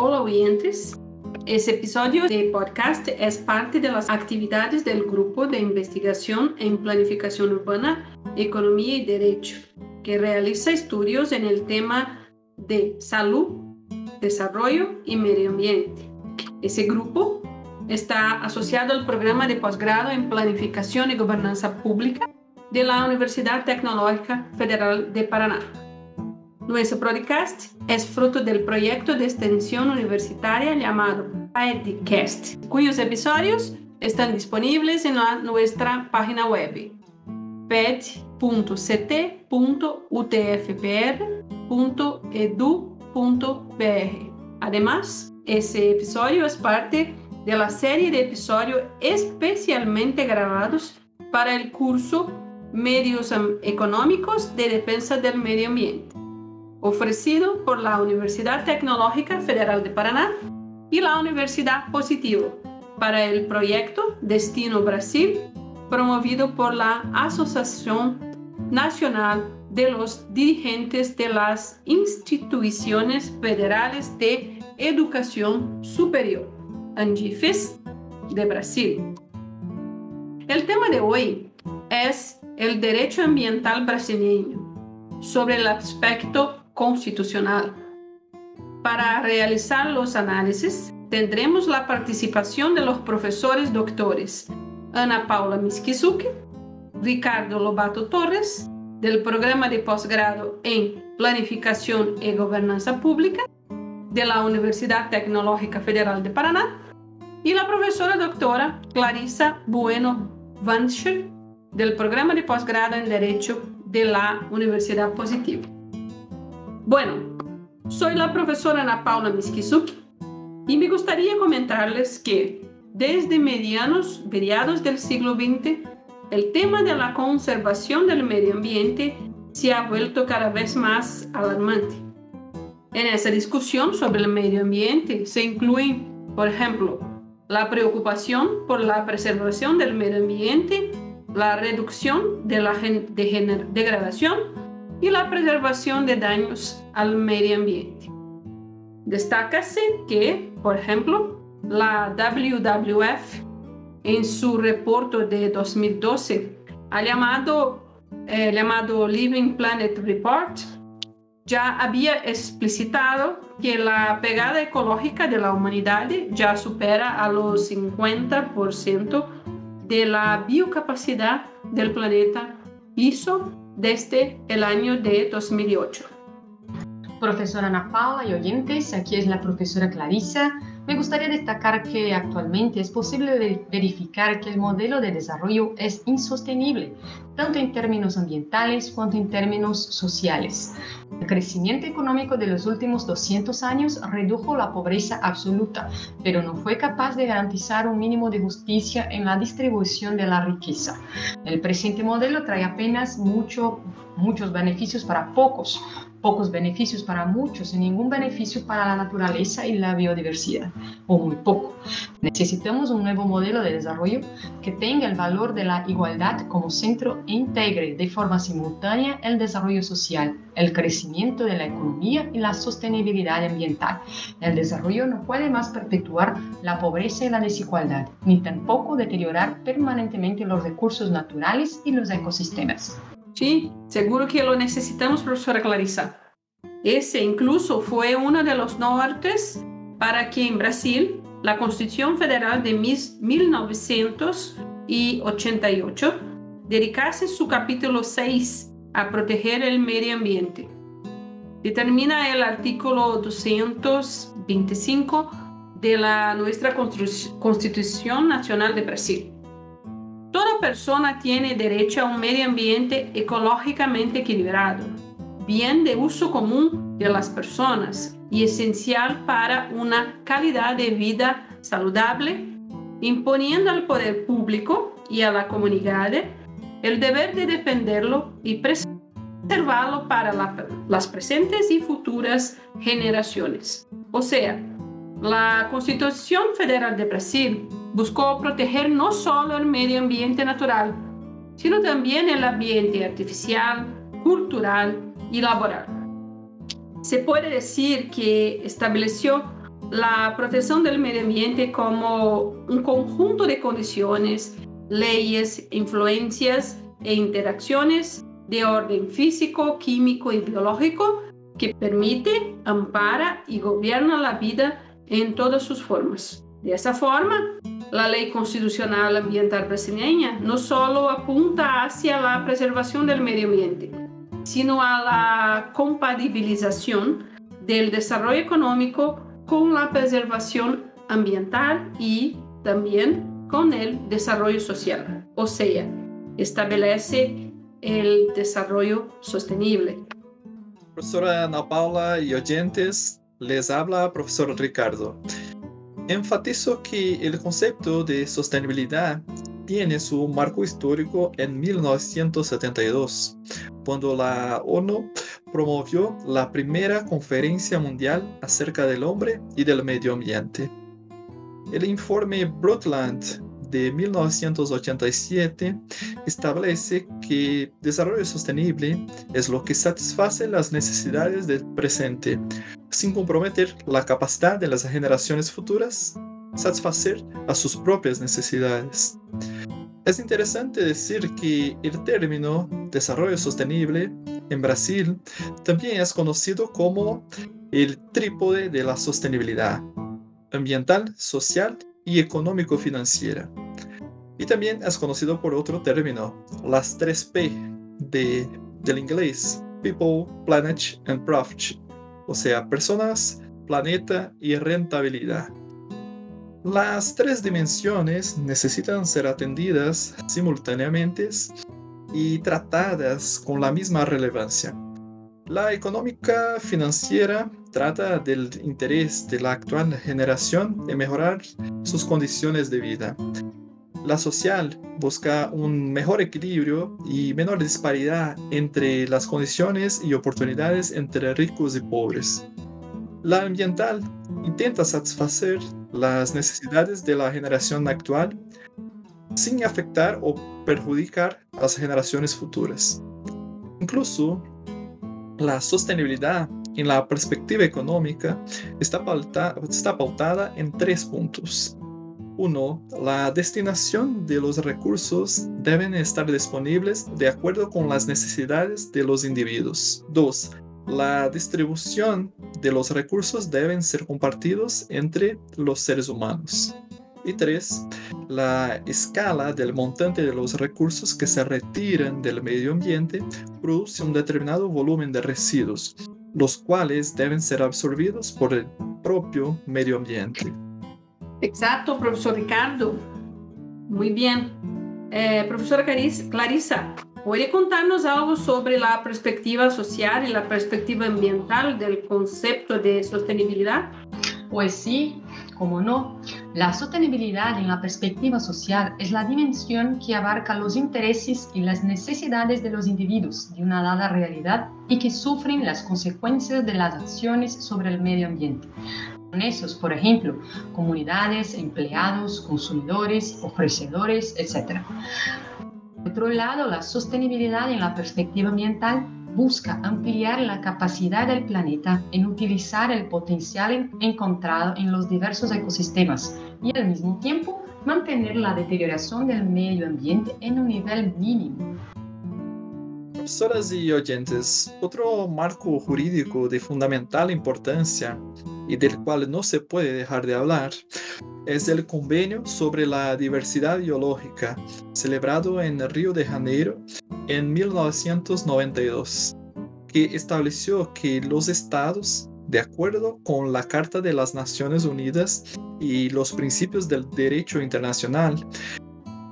Hola oyentes. Este episodio de podcast es parte de las actividades del Grupo de Investigación en Planificación Urbana, Economía y Derecho, que realiza estudios en el tema de salud, desarrollo y medio ambiente. Ese grupo está asociado al programa de posgrado en Planificación y Gobernanza Pública de la Universidad Tecnológica Federal de Paraná. Nuestro podcast es fruto del proyecto de extensión universitaria llamado PEDcast, cuyos episodios están disponibles en nuestra página web ped.ct.utfpr.edu.br. Además, ese episodio es parte de la serie de episodios especialmente grabados para el curso Medios Económicos de Defensa del Medio Ambiente ofrecido por la Universidad Tecnológica Federal de Paraná y la Universidad Positivo para el proyecto Destino Brasil, promovido por la Asociación Nacional de los Dirigentes de las Instituciones Federales de Educación Superior, ANDIFES, de Brasil. El tema de hoy es el derecho ambiental brasileño sobre el aspecto constitucional. Para realizar los análisis, tendremos la participación de los profesores doctores Ana Paula Miskizuki, Ricardo Lobato Torres, del programa de posgrado en Planificación y Gobernanza Pública de la Universidad Tecnológica Federal de Paraná, y la profesora doctora Clarissa Bueno Vanscher, del programa de posgrado en Derecho de la Universidad Positiva. Bueno, soy la profesora Ana Paula Miskizuki y me gustaría comentarles que desde medianos, mediados del siglo XX, el tema de la conservación del medio ambiente se ha vuelto cada vez más alarmante. En esa discusión sobre el medio ambiente se incluyen, por ejemplo, la preocupación por la preservación del medio ambiente, la reducción de la degradación y la preservación de daños al medio ambiente. Destácase que, por ejemplo, la WWF en su reporte de 2012 ha llamado, eh, llamado Living Planet Report, ya había explicitado que la pegada ecológica de la humanidad ya supera a los 50% de la biocapacidad del planeta. Hizo desde el año de 2008. Profesora Ana Paula y oyentes, aquí es la profesora Clarisa. Me gustaría destacar que actualmente es posible verificar que el modelo de desarrollo es insostenible, tanto en términos ambientales cuanto en términos sociales. El crecimiento económico de los últimos 200 años redujo la pobreza absoluta, pero no fue capaz de garantizar un mínimo de justicia en la distribución de la riqueza. El presente modelo trae apenas mucho, muchos beneficios para pocos, pocos beneficios para muchos y ningún beneficio para la naturaleza y la biodiversidad, o muy poco. Necesitamos un nuevo modelo de desarrollo que tenga el valor de la igualdad como centro integre de forma simultánea el desarrollo social, el crecimiento de la economía y la sostenibilidad ambiental. El desarrollo no puede más perpetuar la pobreza y la desigualdad, ni tampoco deteriorar permanentemente los recursos naturales y los ecosistemas. Sí, seguro que lo necesitamos, profesora Clarissa. Ese incluso fue uno de los nortes para que en Brasil la Constitución Federal de 1988 dedicase su capítulo 6 a proteger el medio ambiente. Determina el artículo 225 de la nuestra Constitución Nacional de Brasil. Toda persona tiene derecho a un medio ambiente ecológicamente equilibrado, bien de uso común de las personas y esencial para una calidad de vida saludable, imponiendo al poder público y a la comunidad el deber de defenderlo y preservarlo para las presentes y futuras generaciones. O sea, la Constitución Federal de Brasil buscó proteger no solo el medio ambiente natural, sino también el ambiente artificial, cultural y laboral. Se puede decir que estableció la protección del medio ambiente como un conjunto de condiciones, leyes, influencias e interacciones de orden físico, químico y biológico que permite, ampara y gobierna la vida en todas sus formas. De esa forma, la ley constitucional ambiental brasileña no solo apunta hacia la preservación del medio ambiente, sino a la compatibilización del desarrollo económico con la preservación ambiental y también con el desarrollo social. O sea, establece el desarrollo sostenible. Profesora Ana Paula y oyentes, les habla profesor Ricardo. Enfatizo que el concepto de sostenibilidad tiene su marco histórico en 1972, cuando la ONU promovió la primera conferencia mundial acerca del hombre y del medio ambiente. El informe Brundtland de 1987 establece que desarrollo sostenible es lo que satisface las necesidades del presente, sin comprometer la capacidad de las generaciones futuras satisfacer a sus propias necesidades. Es interesante decir que el término desarrollo sostenible en Brasil también es conocido como el trípode de la sostenibilidad ambiental, social y económico-financiera. Y también es conocido por otro término, las tres P de, del inglés, People, Planet and Profit, o sea, personas, planeta y rentabilidad. Las tres dimensiones necesitan ser atendidas simultáneamente y tratadas con la misma relevancia. La económica financiera trata del interés de la actual generación de mejorar sus condiciones de vida. La social busca un mejor equilibrio y menor disparidad entre las condiciones y oportunidades entre ricos y pobres. La ambiental intenta satisfacer las necesidades de la generación actual sin afectar o perjudicar a las generaciones futuras. Incluso la sostenibilidad en la perspectiva económica está, está pautada en tres puntos. Uno, La destinación de los recursos deben estar disponibles de acuerdo con las necesidades de los individuos. Dos, La distribución de los recursos deben ser compartidos entre los seres humanos. Y tres, la escala del montante de los recursos que se retiran del medio ambiente produce un determinado volumen de residuos, los cuales deben ser absorbidos por el propio medio ambiente. Exacto, profesor Ricardo. Muy bien. Eh, profesora Clarisa, ¿puede contarnos algo sobre la perspectiva social y la perspectiva ambiental del concepto de sostenibilidad? Pues sí, como no, la sostenibilidad en la perspectiva social es la dimensión que abarca los intereses y las necesidades de los individuos de una dada realidad y que sufren las consecuencias de las acciones sobre el medio ambiente. Con esos, por ejemplo, comunidades, empleados, consumidores, ofrecedores, etc. Por otro lado, la sostenibilidad en la perspectiva ambiental busca ampliar la capacidad del planeta en utilizar el potencial encontrado en los diversos ecosistemas y al mismo tiempo mantener la deterioración del medio ambiente en un nivel mínimo. Profesoras y oyentes, otro marco jurídico de fundamental importancia y del cual no se puede dejar de hablar es el Convenio sobre la Diversidad Biológica, celebrado en Río de Janeiro en 1992, que estableció que los estados, de acuerdo con la Carta de las Naciones Unidas y los principios del derecho internacional,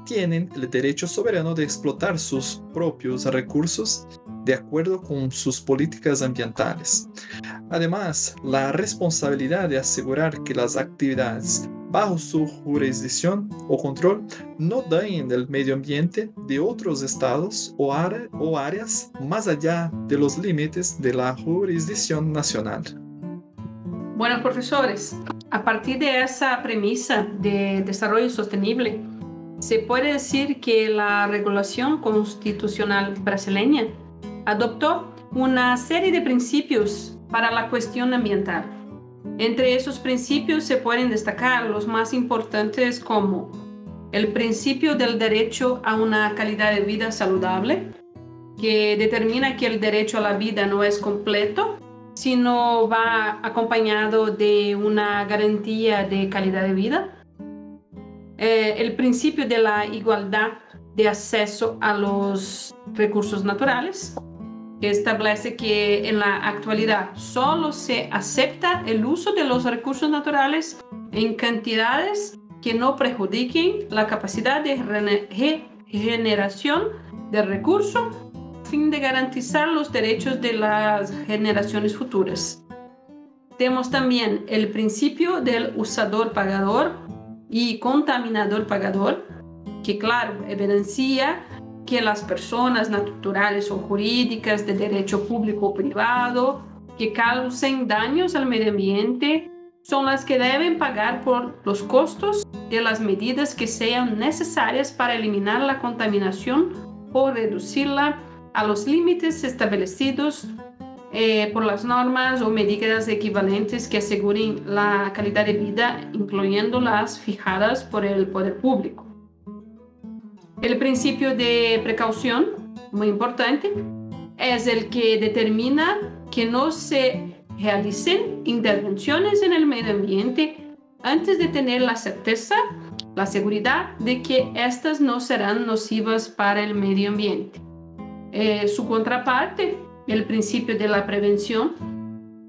tienen el derecho soberano de explotar sus propios recursos de acuerdo con sus políticas ambientales. Además, la responsabilidad de asegurar que las actividades bajo su jurisdicción o control no dañen el medio ambiente de otros estados o, o áreas más allá de los límites de la jurisdicción nacional. Bueno, profesores, a partir de esa premisa de desarrollo sostenible, se puede decir que la regulación constitucional brasileña adoptó una serie de principios para la cuestión ambiental Entre esos principios se pueden destacar los más importantes como el principio del derecho a una calidad de vida saludable, que determina que el derecho a la vida no es completo, sino va acompañado de una garantía de calidad de vida. Eh, el principio de la igualdad de acceso a los recursos naturales, establece que en la actualidad solo se acepta el uso de los recursos naturales en cantidades que no perjudiquen la capacidad de regeneración del recurso a fin de garantizar los derechos de las generaciones futuras. Tenemos también el principio del usador pagador y contaminador pagador, que claro, evidencia que las personas naturales o jurídicas de derecho público o privado que causen daños al medio ambiente son las que deben pagar por los costos de las medidas que sean necesarias para eliminar la contaminación o reducirla a los límites establecidos eh, por las normas o medidas equivalentes que aseguren la calidad de vida, incluyendo las fijadas por el poder público. El principio de precaución, muy importante, es el que determina que no se realicen intervenciones en el medio ambiente antes de tener la certeza, la seguridad de que estas no serán nocivas para el medio ambiente. Eh, su contraparte, el principio de la prevención,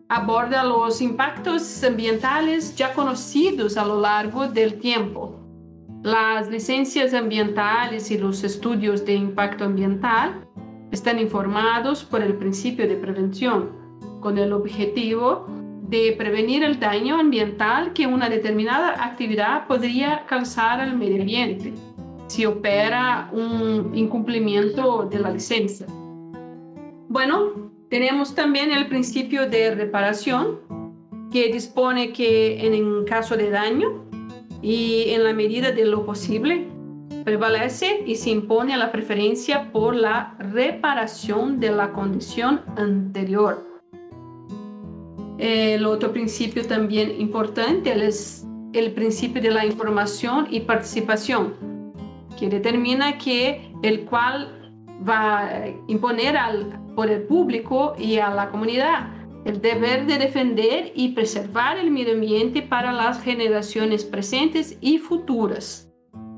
aborda los impactos ambientales ya conocidos a lo largo del tiempo las licencias ambientales y los estudios de impacto ambiental están informados por el principio de prevención, con el objetivo de prevenir el daño ambiental que una determinada actividad podría causar al medio ambiente si opera un incumplimiento de la licencia. Bueno, tenemos también el principio de reparación que dispone que en caso de daño y en la medida de lo posible prevalece y se impone la preferencia por la reparación de la condición anterior. El otro principio también importante es el principio de la información y participación, que determina que el cual va a imponer al poder público y a la comunidad el deber de defender y preservar el medio ambiente para las generaciones presentes y futuras.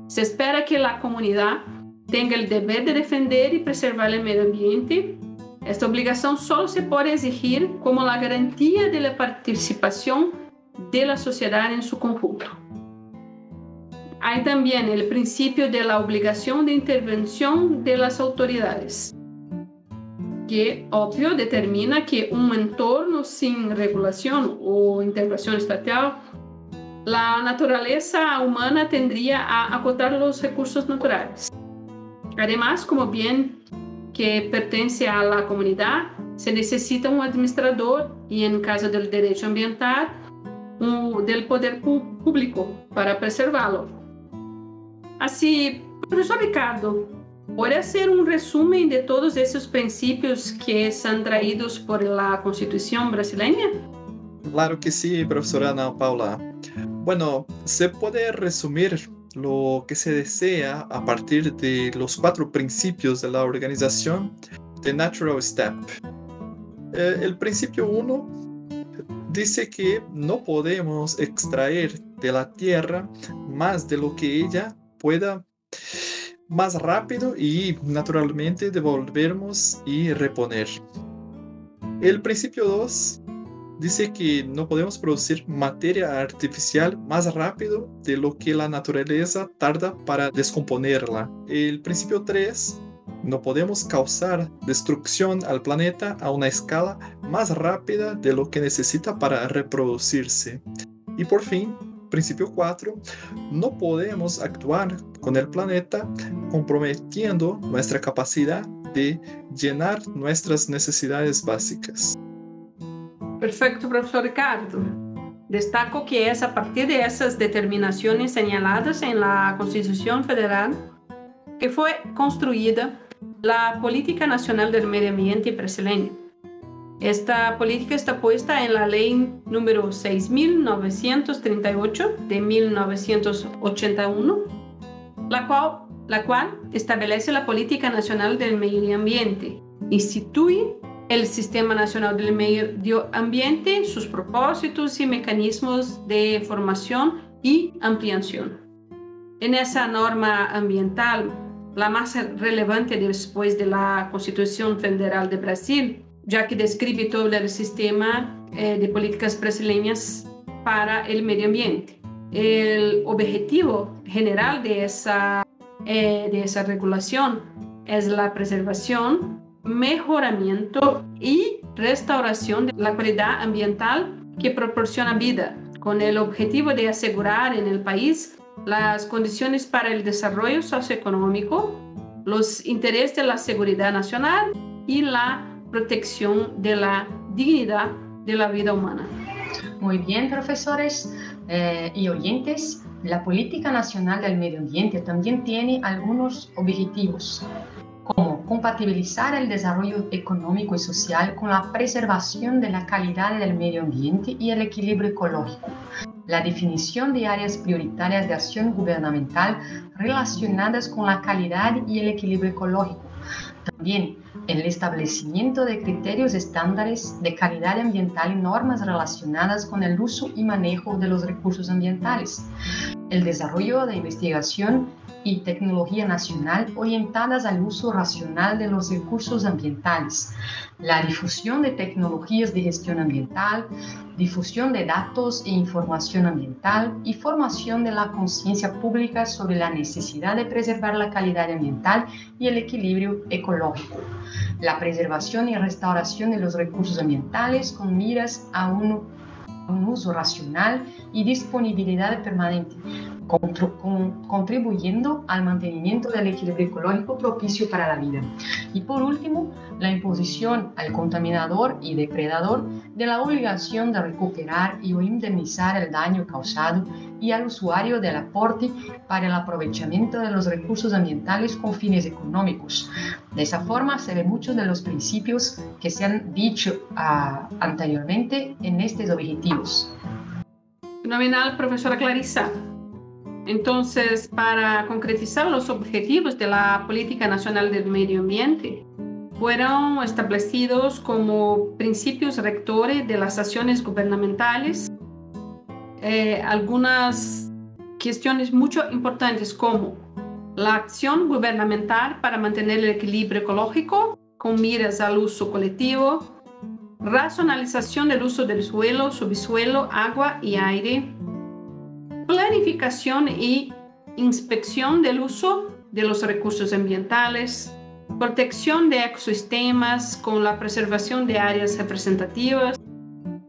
Se espera que la comunidad tenga el deber de defender y preservar el medio ambiente. Esta obligación solo se puede exigir como la garantía de la participación de la sociedad en su conjunto. Hay también el principio de la obligación de intervención de las autoridades que, obvio, determina que un entorno sin regulación o intervención estatal, la naturaleza humana tendría a acotar los recursos naturales. Además, como bien que pertenece a la comunidad, se necesita un administrador y en caso del derecho ambiental, un, del poder público para preservarlo. Así, profesor Ricardo, ¿Puede hacer un resumen de todos esos principios que son traídos por la Constitución brasileña? Claro que sí, profesora Ana Paula. Bueno, se puede resumir lo que se desea a partir de los cuatro principios de la organización de Natural Step. Eh, el principio 1 dice que no podemos extraer de la tierra más de lo que ella pueda más rápido y naturalmente devolvernos y reponer. El principio 2 dice que no podemos producir materia artificial más rápido de lo que la naturaleza tarda para descomponerla. El principio 3 no podemos causar destrucción al planeta a una escala más rápida de lo que necesita para reproducirse. Y por fin, principio 4, no podemos actuar con el planeta comprometiendo nuestra capacidad de llenar nuestras necesidades básicas. Perfecto, profesor Ricardo. Destaco que es a partir de esas determinaciones señaladas en la Constitución Federal que fue construida la Política Nacional del Medio Ambiente brasileña. Esta política está puesta en la ley número 6.938 de 1981, la cual, la cual establece la política nacional del medio ambiente, instituye el Sistema Nacional del Medio Ambiente, sus propósitos y mecanismos de formación y ampliación. En esa norma ambiental, la más relevante después de la Constitución Federal de Brasil, ya que describe todo el sistema eh, de políticas brasileñas para el medio ambiente. El objetivo general de esa, eh, de esa regulación es la preservación, mejoramiento y restauración de la calidad ambiental que proporciona vida, con el objetivo de asegurar en el país las condiciones para el desarrollo socioeconómico, los intereses de la seguridad nacional y la protección de la dignidad de la vida humana. Muy bien, profesores eh, y oyentes. La política nacional del medio ambiente también tiene algunos objetivos, como compatibilizar el desarrollo económico y social con la preservación de la calidad del medio ambiente y el equilibrio ecológico, la definición de áreas prioritarias de acción gubernamental relacionadas con la calidad y el equilibrio ecológico, también el establecimiento de criterios estándares de calidad ambiental y normas relacionadas con el uso y manejo de los recursos ambientales, el desarrollo de investigación y tecnología nacional orientadas al uso racional de los recursos ambientales, la difusión de tecnologías de gestión ambiental, difusión de datos e información ambiental y formación de la conciencia pública sobre la necesidad de preservar la calidad ambiental y el equilibrio ecológico, la preservación y restauración de los recursos ambientales con miras a un, uso racional y disponibilidad permanente contribuyendo al mantenimiento del equilibrio ecológico propicio para la vida. Y por último, la imposición al contaminador y depredador de la obligación de recuperar y o indemnizar el daño causado y al usuario del aporte para el aprovechamiento de los recursos ambientales con fines económicos. De esa forma se ven muchos de los principios que se han dicho uh, anteriormente en estos objetivos. Fenomenal, profesora Clarissa. Entonces, para concretizar los objetivos de la Política Nacional del Medio Ambiente, fueron establecidos como principios rectores de las acciones gubernamentales eh, algunas cuestiones mucho importantes como la acción gubernamental para mantener el equilibrio ecológico con miras al uso colectivo, racionalización del uso del suelo, subsuelo, agua y aire, planificación y inspección del uso de los recursos ambientales, protección de ecosistemas con la preservación de áreas representativas,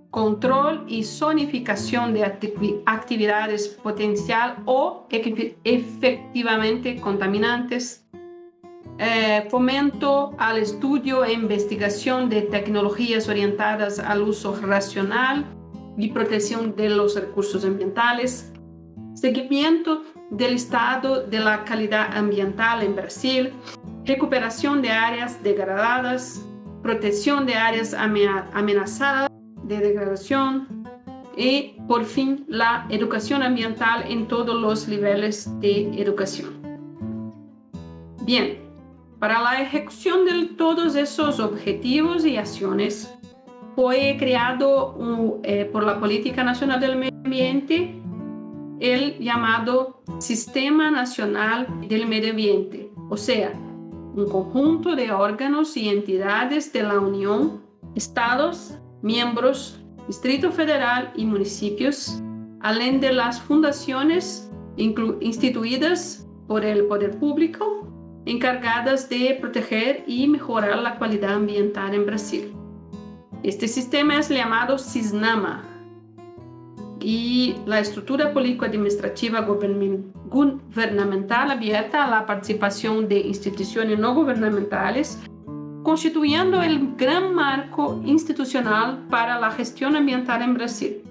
control y zonificación de actividades potencial o efectivamente contaminantes, eh, fomento al estudio e investigación de tecnologías orientadas al uso racional y protección de los recursos ambientales, seguimiento del estado de la calidad ambiental en Brasil, recuperación de áreas degradadas, protección de áreas amenazadas de degradación y, por fin, la educación ambiental en todos los niveles de educación. Bien, para la ejecución de todos esos objetivos y acciones, fue creado eh, por la Política Nacional del Medio Ambiente el llamado Sistema Nacional del Medio Ambiente, o sea, un conjunto de órganos y entidades de la Unión, estados, miembros, Distrito Federal y municipios, além de las fundaciones instituidas por el poder público encargadas de proteger y mejorar la calidad ambiental en Brasil. Este sistema es llamado SISNAMA, y la estructura político-administrativa gubernamental abierta a la participación de instituciones no gubernamentales, constituyendo el gran marco institucional para la gestión ambiental en Brasil.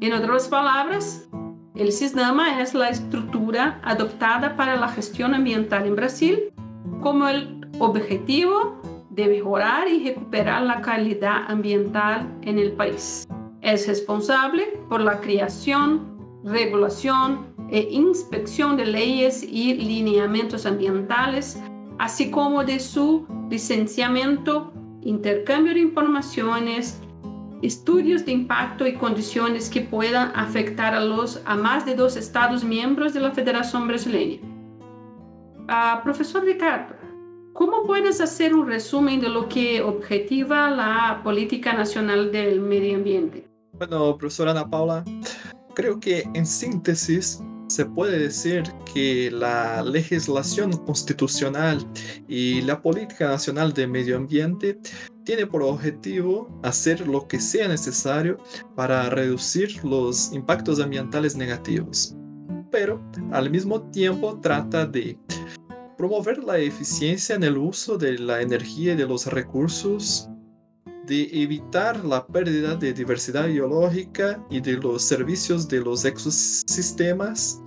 En otras palabras, el SISNAMA es la estructura adoptada para la gestión ambiental en Brasil como el objetivo de mejorar y recuperar la calidad ambiental en el país. Es responsable por la creación, regulación e inspección de leyes y lineamientos ambientales, así como de su licenciamiento, intercambio de informaciones, estudios de impacto y condiciones que puedan afectar a, los, a más de dos Estados miembros de la Federación Brasileña. Uh, profesor Ricardo, ¿cómo puedes hacer un resumen de lo que objetiva la Política Nacional del Medio Ambiente? Bueno, profesora Ana Paula, creo que en síntesis se puede decir que la legislación constitucional y la política nacional de medio ambiente tiene por objetivo hacer lo que sea necesario para reducir los impactos ambientales negativos, pero al mismo tiempo trata de promover la eficiencia en el uso de la energía y de los recursos, de evitar la pérdida de diversidad biológica y de los servicios de los ecosistemas,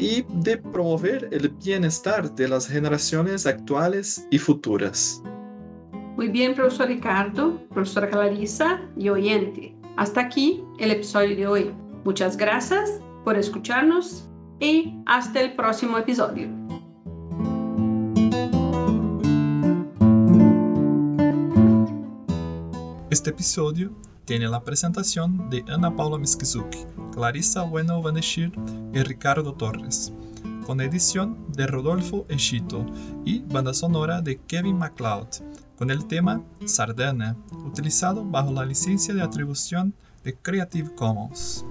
y de promover el bienestar de las generaciones actuales y futuras. Muy bien, profesor Ricardo, profesora Clarisa y oyente. Hasta aquí el episodio de hoy. Muchas gracias por escucharnos y hasta el próximo episodio. Este episodio tiene la presentación de Ana Paula Miskizuki, Clarissa Bueno Vaneshir y Ricardo Torres, con edición de Rodolfo Echito y banda sonora de Kevin MacLeod con el tema Sardana, utilizado bajo la licencia de atribución de Creative Commons.